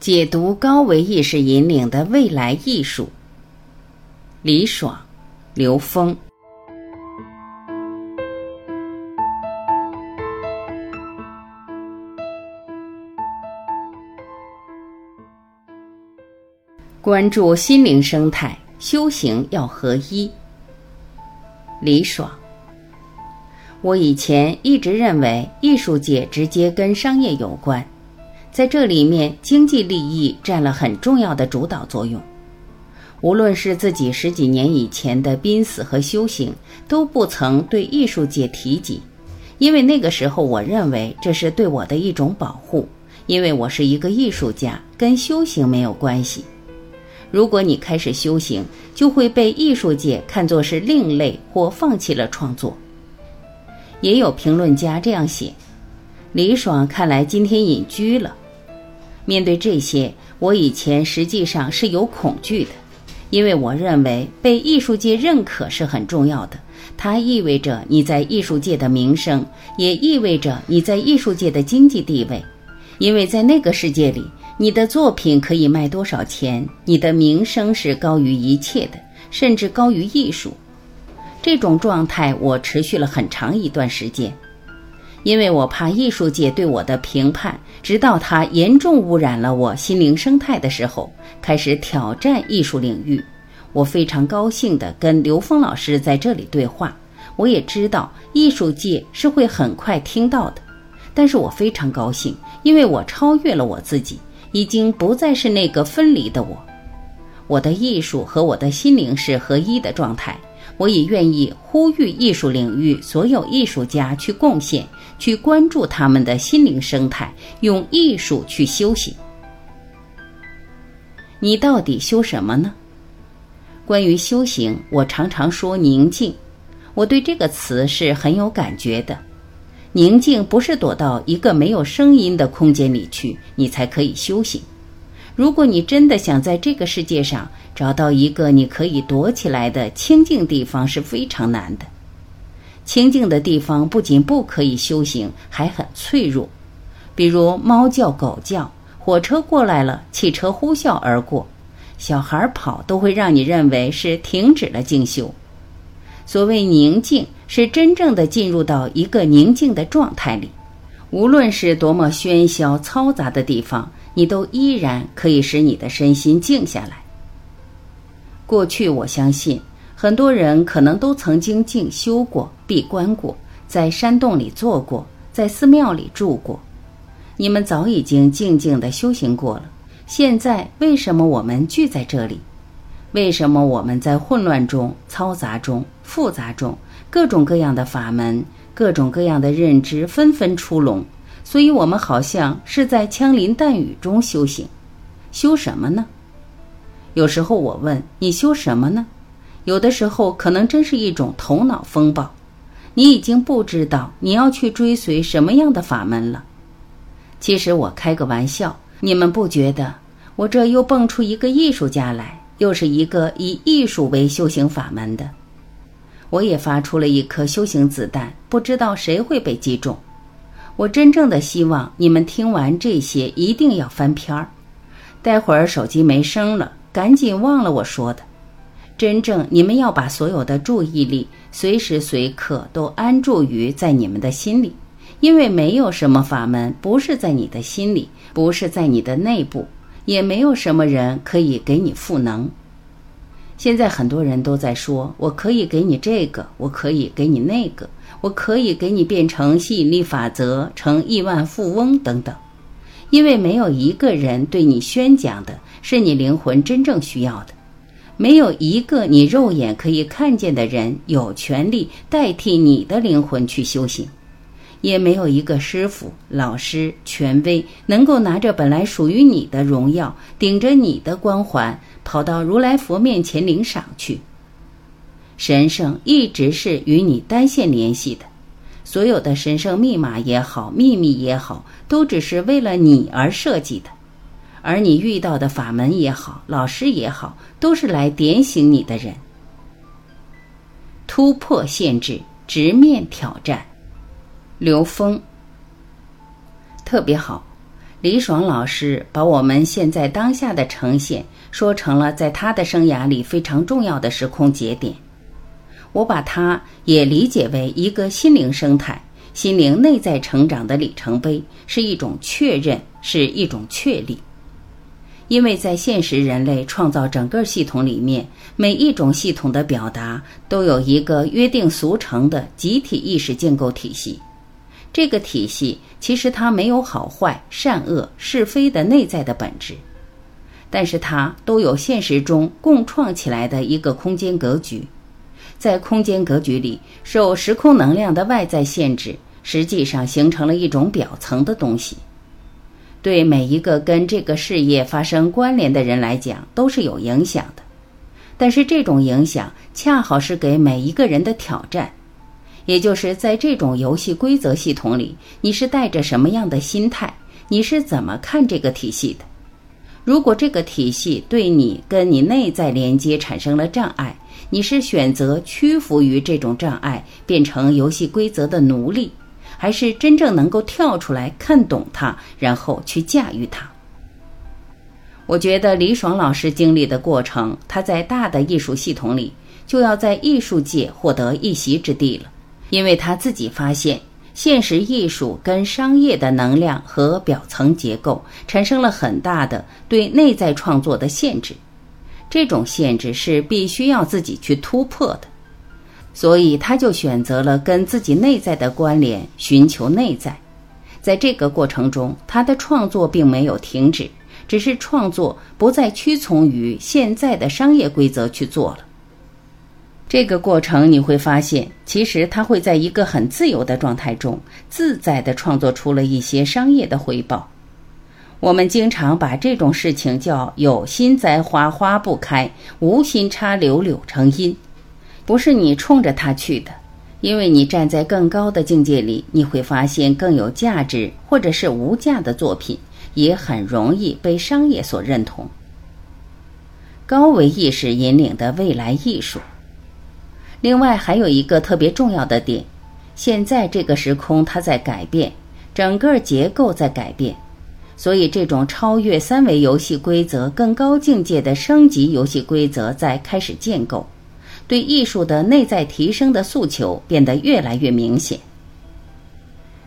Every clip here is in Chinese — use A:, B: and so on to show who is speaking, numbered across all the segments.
A: 解读高维意识引领的未来艺术。李爽、刘峰。关注心灵生态，修行要合一。李爽。我以前一直认为艺术界直接跟商业有关，在这里面经济利益占了很重要的主导作用。无论是自己十几年以前的濒死和修行，都不曾对艺术界提及，因为那个时候我认为这是对我的一种保护，因为我是一个艺术家，跟修行没有关系。如果你开始修行，就会被艺术界看作是另类或放弃了创作。也有评论家这样写：“李爽看来今天隐居了。”面对这些，我以前实际上是有恐惧的，因为我认为被艺术界认可是很重要的，它意味着你在艺术界的名声，也意味着你在艺术界的经济地位。因为在那个世界里，你的作品可以卖多少钱，你的名声是高于一切的，甚至高于艺术。这种状态我持续了很长一段时间，因为我怕艺术界对我的评判，直到它严重污染了我心灵生态的时候，开始挑战艺术领域。我非常高兴地跟刘峰老师在这里对话，我也知道艺术界是会很快听到的，但是我非常高兴，因为我超越了我自己，已经不再是那个分离的我，我的艺术和我的心灵是合一的状态。我也愿意呼吁艺术领域所有艺术家去贡献，去关注他们的心灵生态，用艺术去修行。你到底修什么呢？关于修行，我常常说宁静。我对这个词是很有感觉的。宁静不是躲到一个没有声音的空间里去，你才可以修行。如果你真的想在这个世界上找到一个你可以躲起来的清静地方，是非常难的。清静的地方不仅不可以修行，还很脆弱。比如猫叫、狗叫，火车过来了，汽车呼啸而过，小孩跑，都会让你认为是停止了静修。所谓宁静，是真正的进入到一个宁静的状态里。无论是多么喧嚣嘈杂的地方。你都依然可以使你的身心静下来。过去，我相信很多人可能都曾经静修过、闭关过，在山洞里坐过，在寺庙里住过。你们早已经静静的修行过了。现在，为什么我们聚在这里？为什么我们在混乱中、嘈杂中、复杂中，各种各样的法门、各种各样的认知纷纷出笼？所以，我们好像是在枪林弹雨中修行，修什么呢？有时候我问你修什么呢？有的时候可能真是一种头脑风暴，你已经不知道你要去追随什么样的法门了。其实我开个玩笑，你们不觉得我这又蹦出一个艺术家来，又是一个以艺术为修行法门的？我也发出了一颗修行子弹，不知道谁会被击中。我真正的希望你们听完这些一定要翻篇儿，待会儿手机没声了，赶紧忘了我说的。真正你们要把所有的注意力随时随刻都安住于在你们的心里，因为没有什么法门不是在你的心里，不是在你的内部，也没有什么人可以给你赋能。现在很多人都在说，我可以给你这个，我可以给你那个。我可以给你变成吸引力法则，成亿万富翁等等，因为没有一个人对你宣讲的是你灵魂真正需要的，没有一个你肉眼可以看见的人有权利代替你的灵魂去修行，也没有一个师傅、老师、权威能够拿着本来属于你的荣耀，顶着你的光环，跑到如来佛面前领赏去。神圣一直是与你单线联系的，所有的神圣密码也好，秘密也好，都只是为了你而设计的。而你遇到的法门也好，老师也好，都是来点醒你的人。突破限制，直面挑战。刘峰，特别好，李爽老师把我们现在当下的呈现说成了在他的生涯里非常重要的时空节点，我把它也理解为一个心灵生态、心灵内在成长的里程碑，是一种确认，是一种确立。因为在现实人类创造整个系统里面，每一种系统的表达都有一个约定俗成的集体意识建构体系。这个体系其实它没有好坏、善恶、是非的内在的本质，但是它都有现实中共创起来的一个空间格局。在空间格局里，受时空能量的外在限制，实际上形成了一种表层的东西。对每一个跟这个事业发生关联的人来讲，都是有影响的。但是这种影响恰好是给每一个人的挑战。也就是在这种游戏规则系统里，你是带着什么样的心态？你是怎么看这个体系的？如果这个体系对你跟你内在连接产生了障碍，你是选择屈服于这种障碍，变成游戏规则的奴隶，还是真正能够跳出来看懂它，然后去驾驭它？我觉得李爽老师经历的过程，他在大的艺术系统里，就要在艺术界获得一席之地了。因为他自己发现，现实艺术跟商业的能量和表层结构产生了很大的对内在创作的限制，这种限制是必须要自己去突破的，所以他就选择了跟自己内在的关联，寻求内在。在这个过程中，他的创作并没有停止，只是创作不再屈从于现在的商业规则去做了。这个过程你会发现，其实他会在一个很自由的状态中，自在地创作出了一些商业的回报。我们经常把这种事情叫“有心栽花花不开，无心插柳柳成荫”，不是你冲着它去的，因为你站在更高的境界里，你会发现更有价值或者是无价的作品，也很容易被商业所认同。高维意识引领的未来艺术。另外还有一个特别重要的点，现在这个时空它在改变，整个结构在改变，所以这种超越三维游戏规则、更高境界的升级游戏规则在开始建构，对艺术的内在提升的诉求变得越来越明显。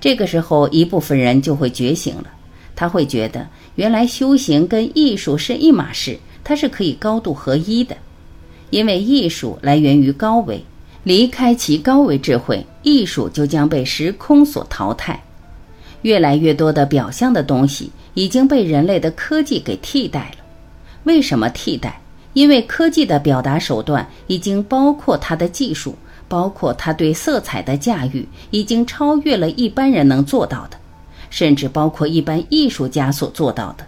A: 这个时候，一部分人就会觉醒了，他会觉得原来修行跟艺术是一码事，它是可以高度合一的。因为艺术来源于高维，离开其高维智慧，艺术就将被时空所淘汰。越来越多的表象的东西已经被人类的科技给替代了。为什么替代？因为科技的表达手段已经包括它的技术，包括它对色彩的驾驭，已经超越了一般人能做到的，甚至包括一般艺术家所做到的。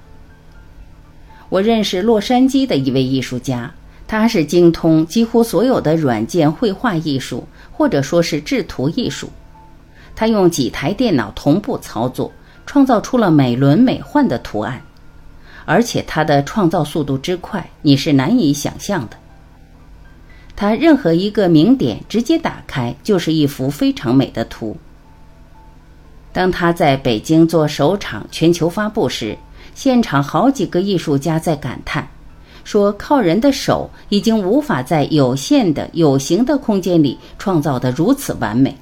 A: 我认识洛杉矶的一位艺术家。他是精通几乎所有的软件绘画艺术，或者说是制图艺术。他用几台电脑同步操作，创造出了美轮美奂的图案，而且它的创造速度之快，你是难以想象的。他任何一个名点直接打开就是一幅非常美的图。当他在北京做首场全球发布时，现场好几个艺术家在感叹。说靠人的手已经无法在有限的有形的空间里创造的如此完美，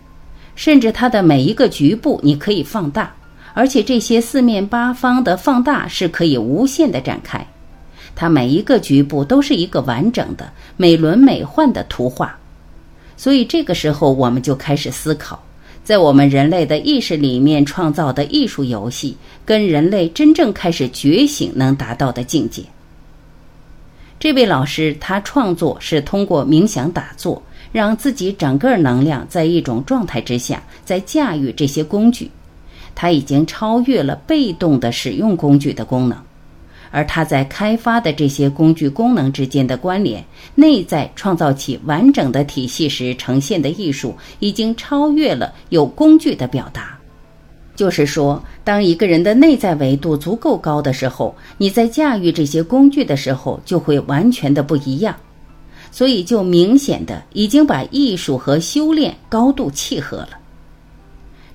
A: 甚至它的每一个局部你可以放大，而且这些四面八方的放大是可以无限的展开，它每一个局部都是一个完整的美轮美奂的图画。所以这个时候我们就开始思考，在我们人类的意识里面创造的艺术游戏，跟人类真正开始觉醒能达到的境界。这位老师，他创作是通过冥想打坐，让自己整个能量在一种状态之下，在驾驭这些工具。他已经超越了被动的使用工具的功能，而他在开发的这些工具功能之间的关联，内在创造起完整的体系时呈现的艺术，已经超越了有工具的表达。就是说，当一个人的内在维度足够高的时候，你在驾驭这些工具的时候就会完全的不一样。所以，就明显的已经把艺术和修炼高度契合了。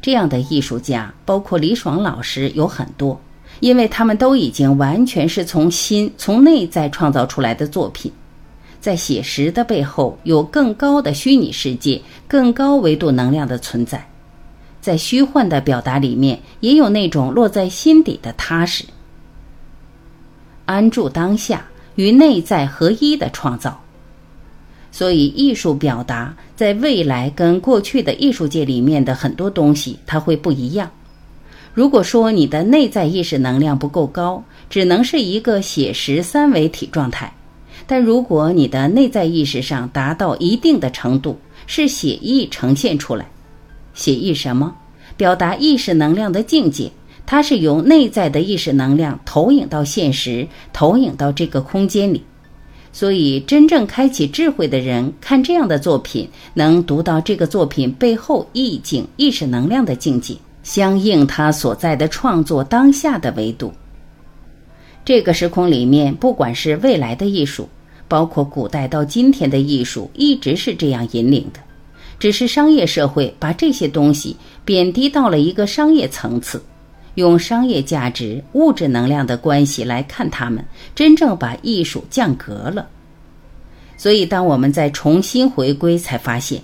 A: 这样的艺术家，包括李爽老师有很多，因为他们都已经完全是从心、从内在创造出来的作品。在写实的背后，有更高的虚拟世界、更高维度能量的存在。在虚幻的表达里面，也有那种落在心底的踏实。安住当下，与内在合一的创造。所以，艺术表达在未来跟过去的艺术界里面的很多东西，它会不一样。如果说你的内在意识能量不够高，只能是一个写实三维体状态；但如果你的内在意识上达到一定的程度，是写意呈现出来。写意什么？表达意识能量的境界，它是由内在的意识能量投影到现实，投影到这个空间里。所以，真正开启智慧的人看这样的作品，能读到这个作品背后意境、意识能量的境界。相应他所在的创作当下的维度，这个时空里面，不管是未来的艺术，包括古代到今天的艺术，一直是这样引领的。只是商业社会把这些东西贬低到了一个商业层次，用商业价值、物质能量的关系来看他们，真正把艺术降格了。所以，当我们再重新回归，才发现。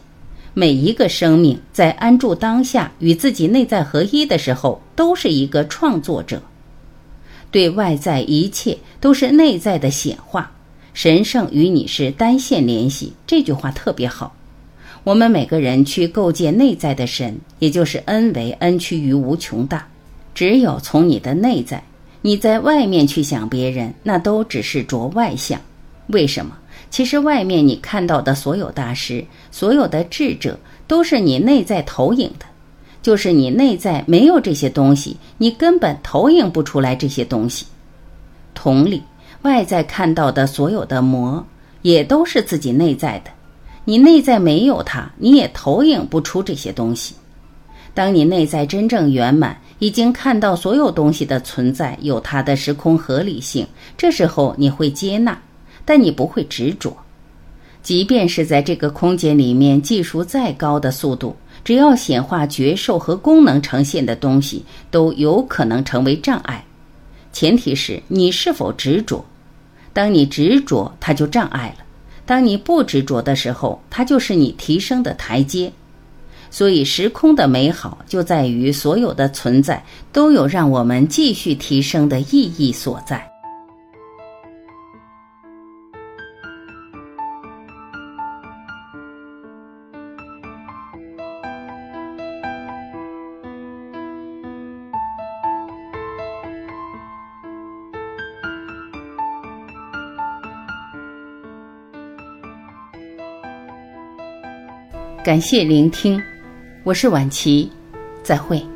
A: 每一个生命在安住当下、与自己内在合一的时候，都是一个创作者。对外在一切都是内在的显化。神圣与你是单线联系，这句话特别好。我们每个人去构建内在的神，也就是恩为恩趋于无穷大。只有从你的内在，你在外面去想别人，那都只是着外相。为什么？其实外面你看到的所有大师、所有的智者，都是你内在投影的。就是你内在没有这些东西，你根本投影不出来这些东西。同理，外在看到的所有的魔，也都是自己内在的。你内在没有它，你也投影不出这些东西。当你内在真正圆满，已经看到所有东西的存在有它的时空合理性，这时候你会接纳。但你不会执着，即便是在这个空间里面，技术再高的速度，只要显化觉受和功能呈现的东西，都有可能成为障碍。前提是你是否执着。当你执着，它就障碍了；当你不执着的时候，它就是你提升的台阶。所以，时空的美好就在于所有的存在都有让我们继续提升的意义所在。感谢聆听，我是晚琪，再会。